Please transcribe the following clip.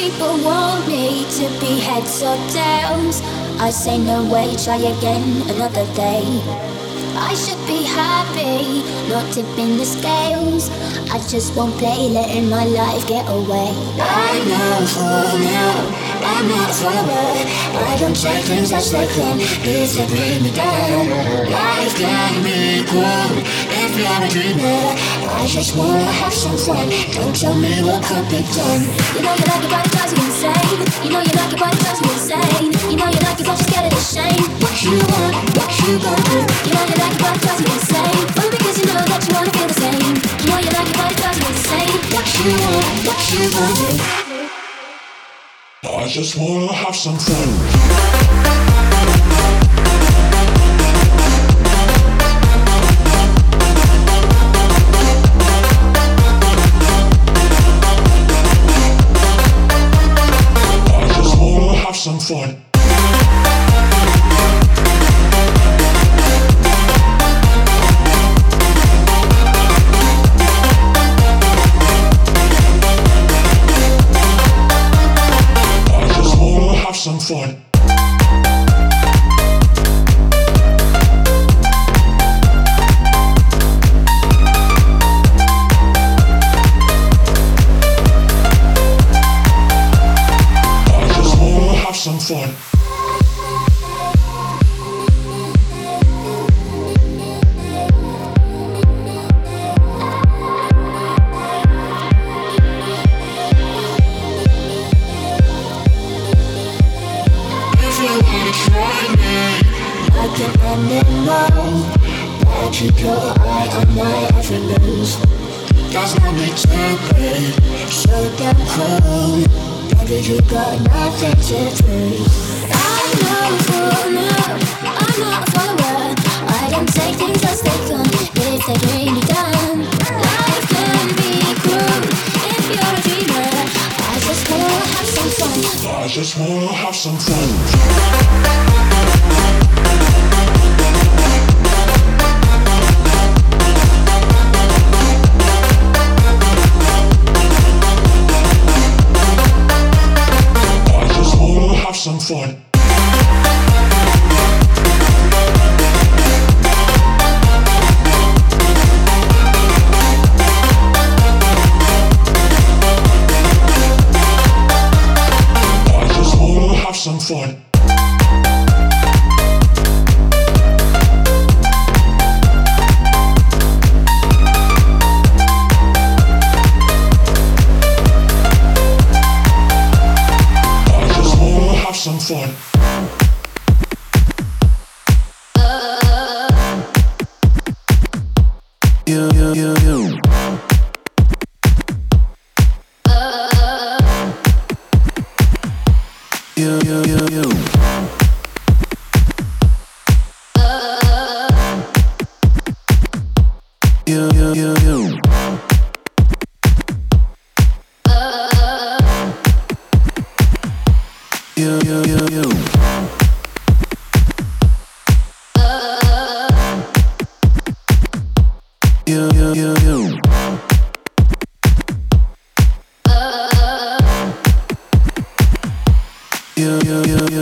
people want me to be heads or tails. I say no way, try again another day. I should be happy, not tipping the scales. I just won't play, letting my life get away. I'm not for now, I'm not forward. I don't take things as they come, if they bring me down. Life can be cool if you're a dreamer. I just wanna have some fun. Don't tell me what could be done. You know you like but it drives you insane. You know you like but it drives me insane. You know you like it, but you're scared of the shame. What you want, what you gonna do? You know you like but it drives you insane. Only because you know that you wanna feel the same. You know you like but it drives you insane. What you want, what you gonna do? Just wanna have some fun. Fun. Like an animal, I keep your eye on my move. there's no need to be. So damn cold, baby, you got nothing to prove. I'm not a no, I'm not a follower. I don't take things as they come, if they bring me down, life can be cruel. If you're a dreamer, I just wanna have some fun. I just wanna have some fun. Fun. I just wanna have some fun. You, you, you, You, you, you,